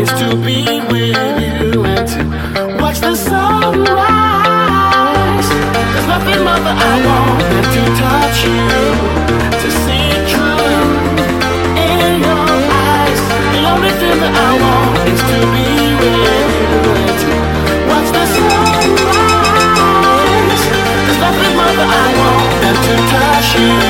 is to be with you and to watch the sunrise. There's nothing more that I want than to touch you, to see true in your eyes. The only thing that I want is to be with you and to watch the sunrise. There's nothing I want than to touch you.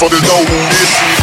for the low. This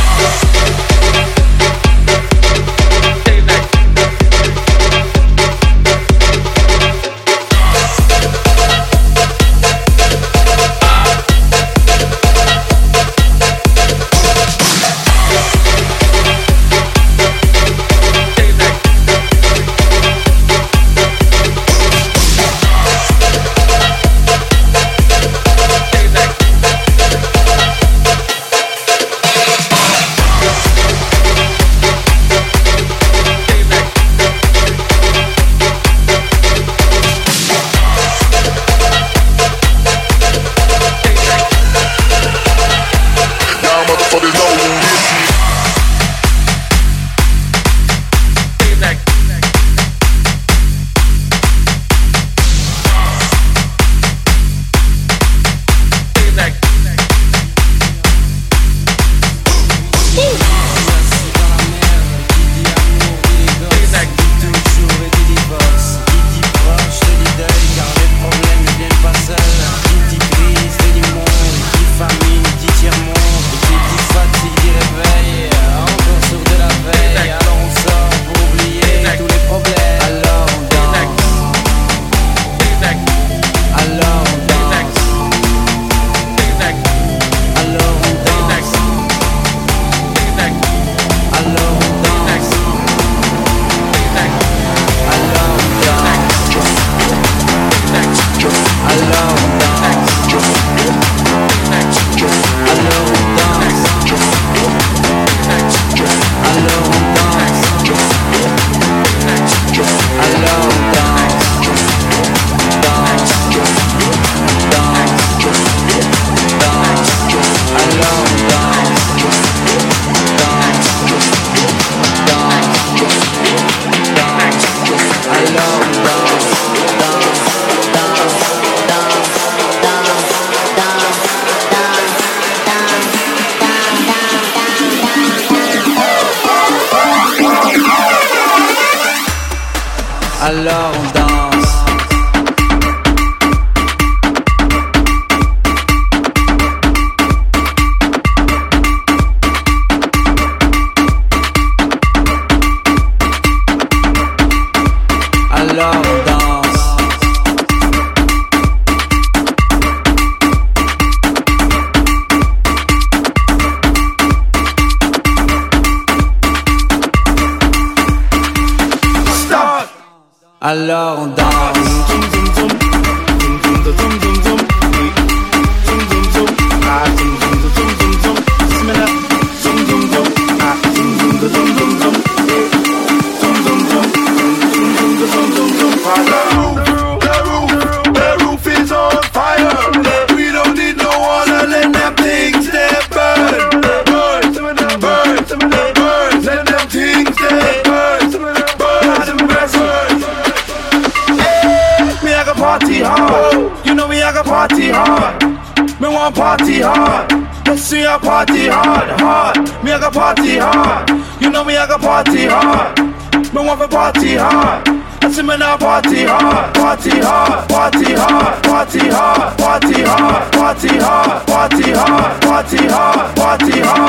Alors on danse. Party hard. Let's see a party hard, hard. Me I got party hard. You know me I got party hard. Me want to party hard. I see me now party hard, party hard, party hard, party hard, party hard, party hard, party hard, party hard, party hard,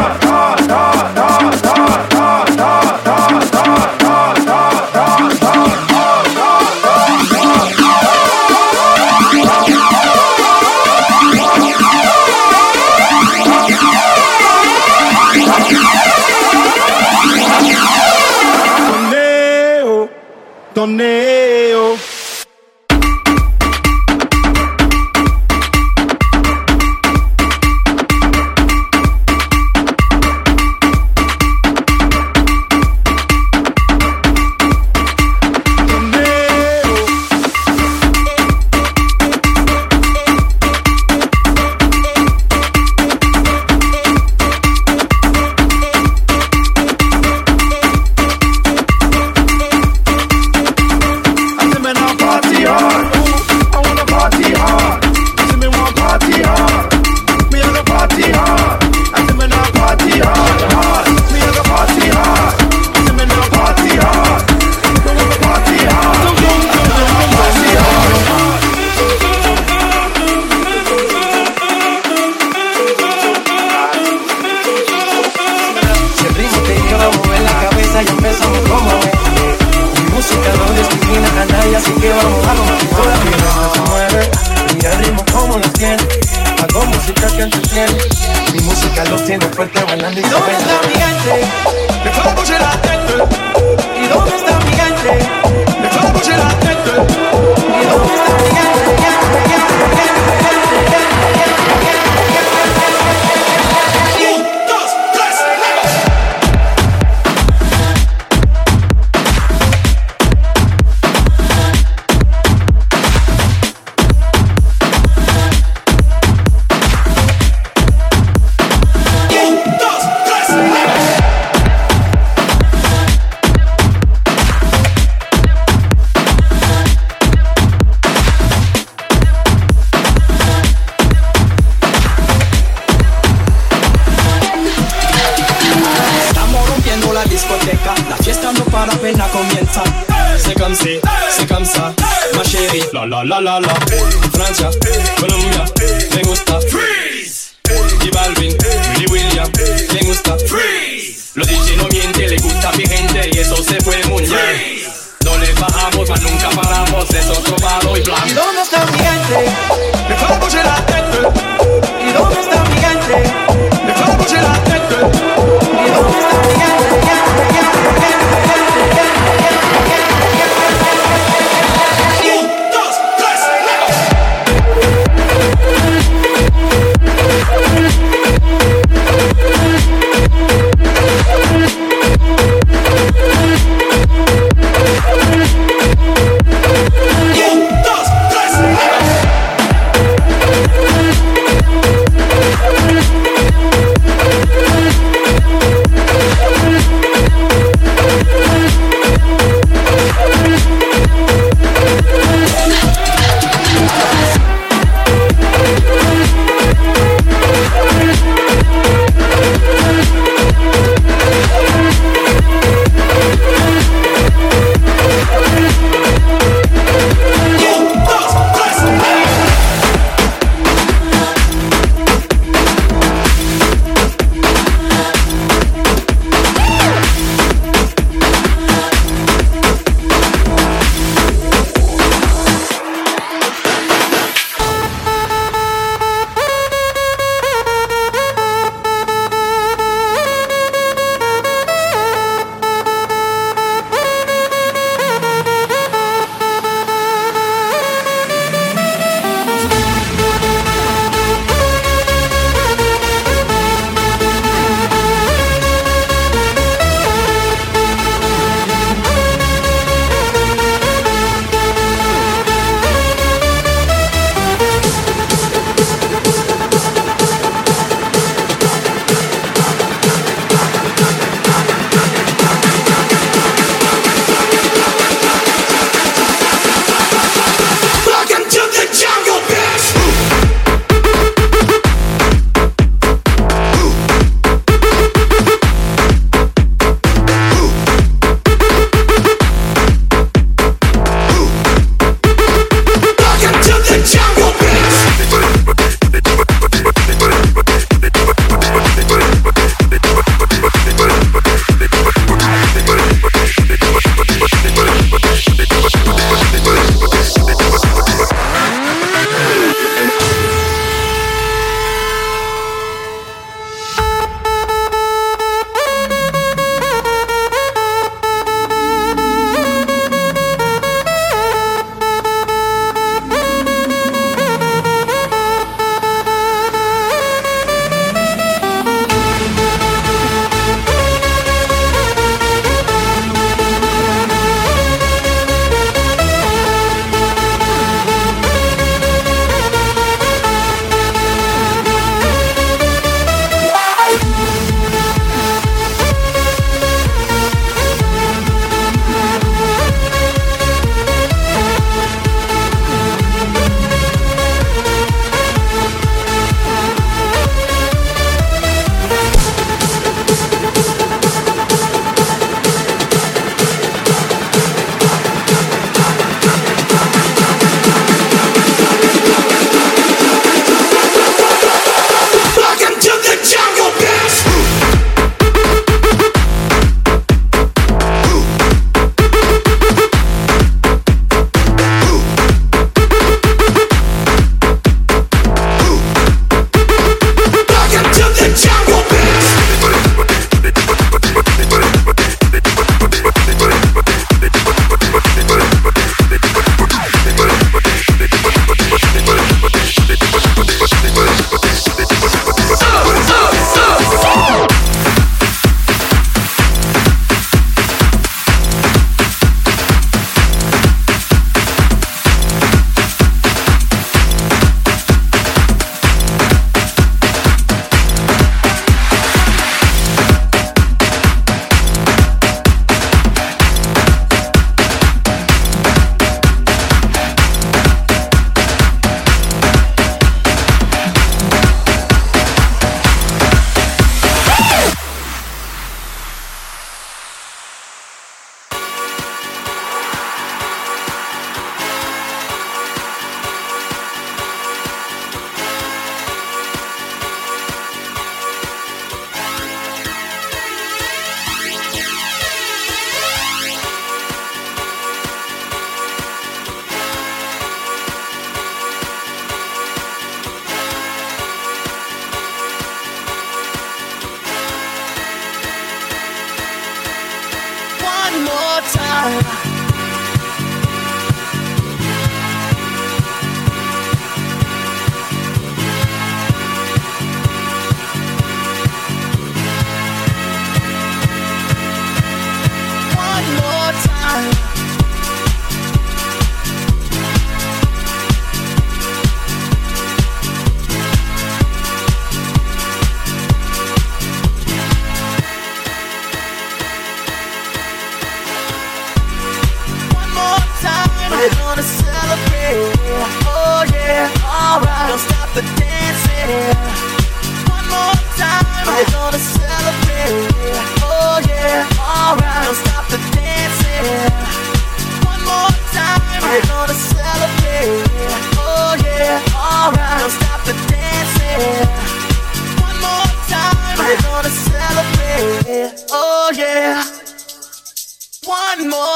la la la la.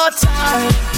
more time.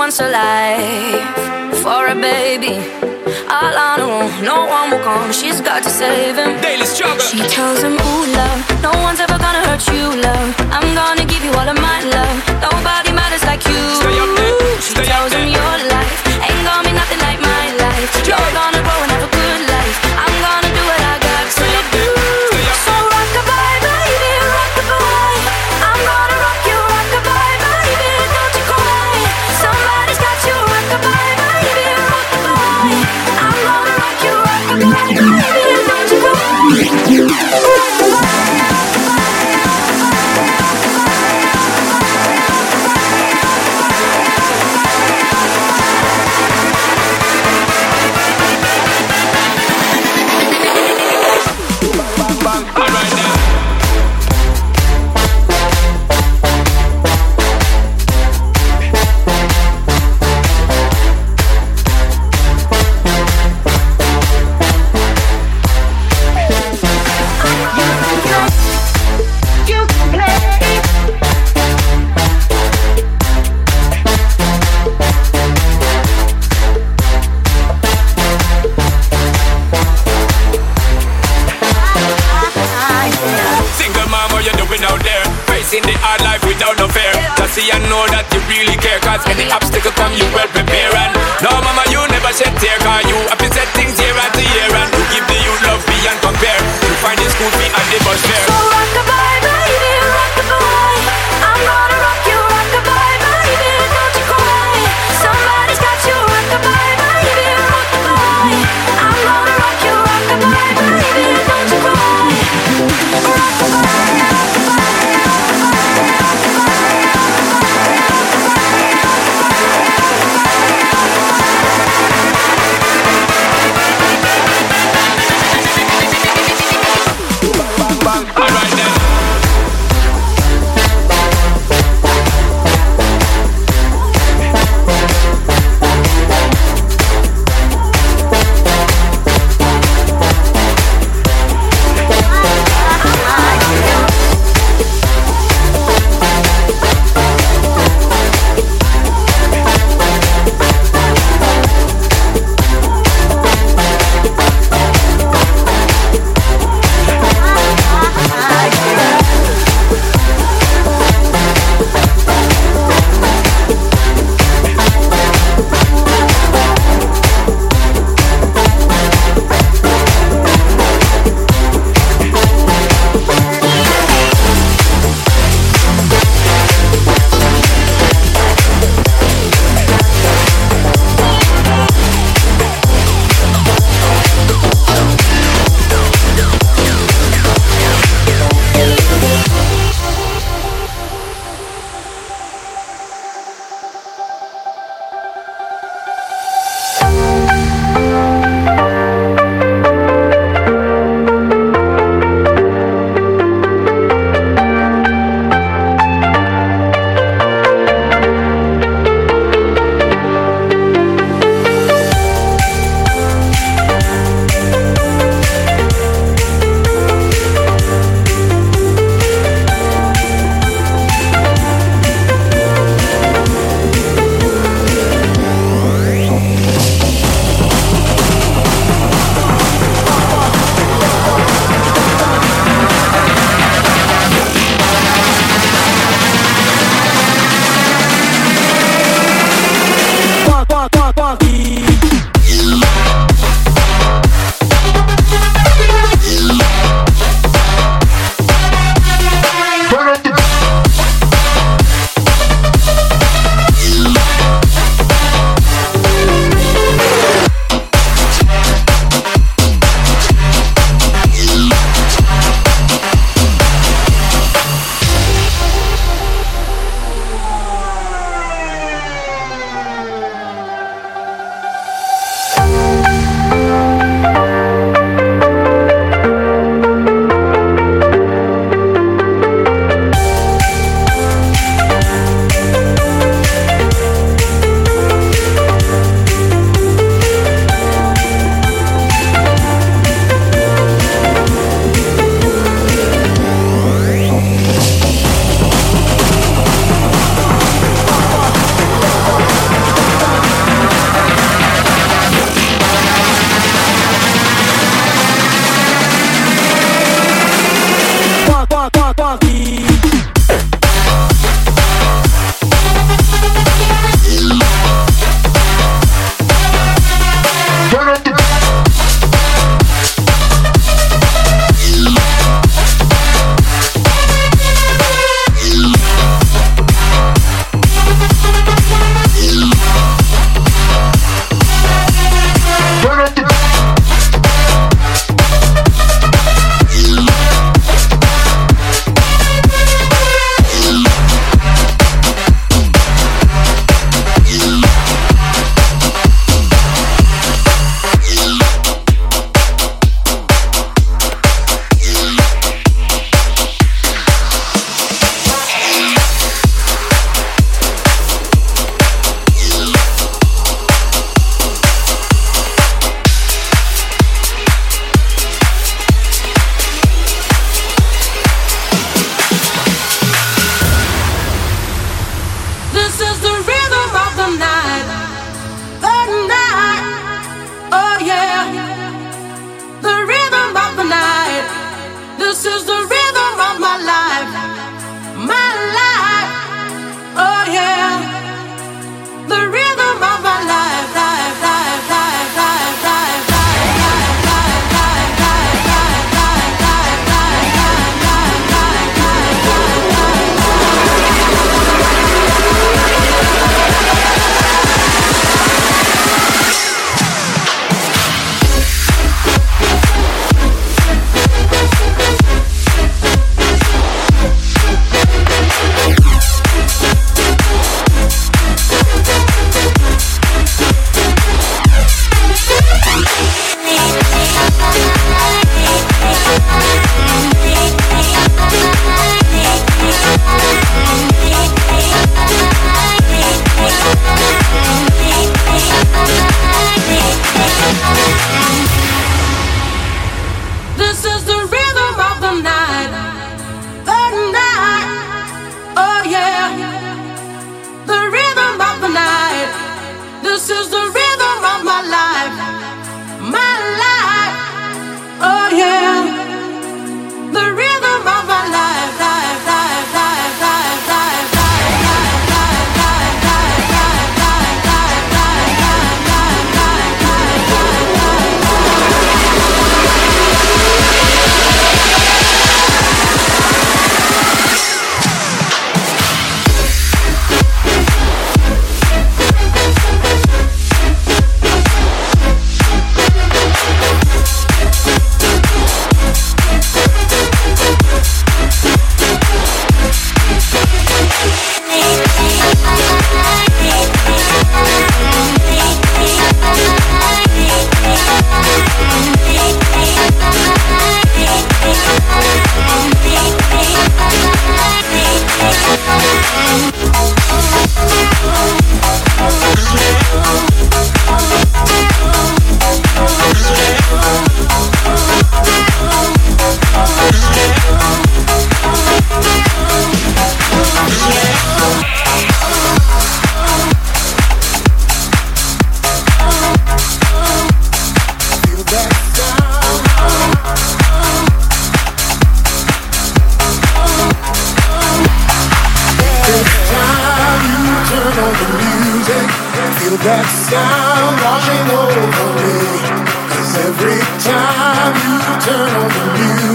Wants a life for a baby. All on her own, no one will come. She's got to save him. Daily struggle. She tells him, Ooh, love, no one's ever gonna hurt you, love. I'm gonna give you all of my love. Nobody matters like you. Stay up there. Stay she tells him your life ain't gonna be nothing like my life. You're gonna grow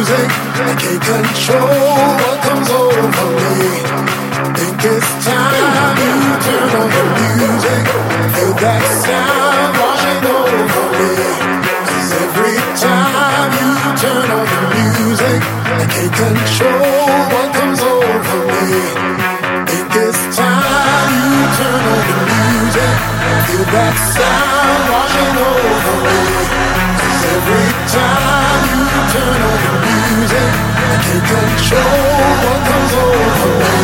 music. I can't control what comes over me. Think it's time you turn on the music. Feel that sound washing over me. Cause every time you turn on the music, I can't control what comes over me. Think it's time you turn on the music. Feel that sound washing over me. Cause every time you turn on the music, music. I can't control what comes over.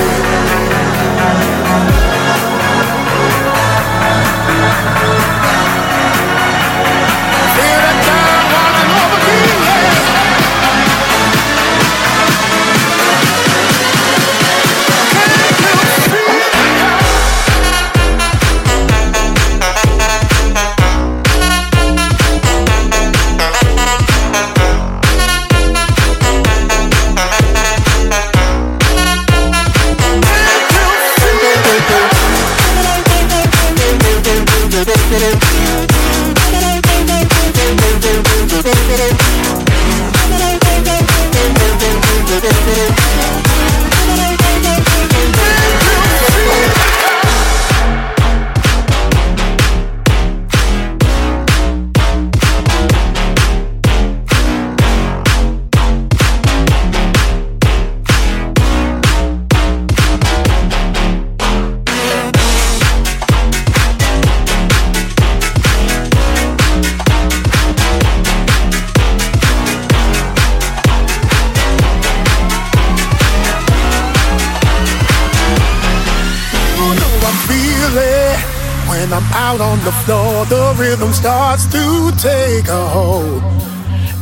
take a hold.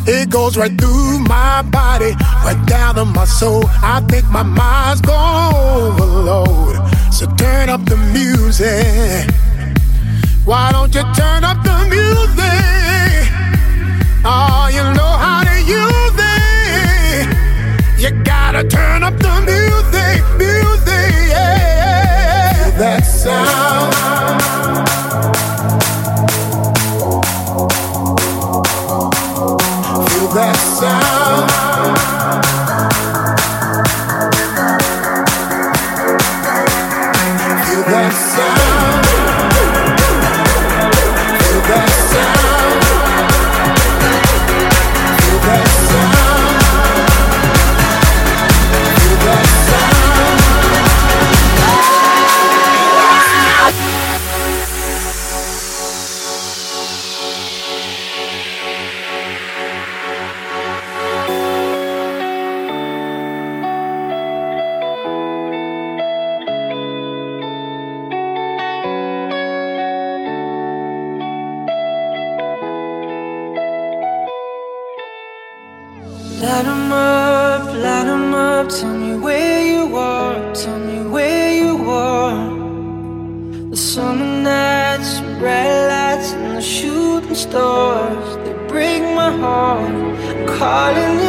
It goes right through my body, right down to my soul. I think my mind's gone overload. So turn up the music. Why don't you turn up the music? Oh, you know how to use it. You gotta turn up the music, music, yeah. That sound. Light them up, light them up, tell me where you are, tell me where you are. The summer nights, red lights, and the shooting stars, they break my heart. I'm calling you.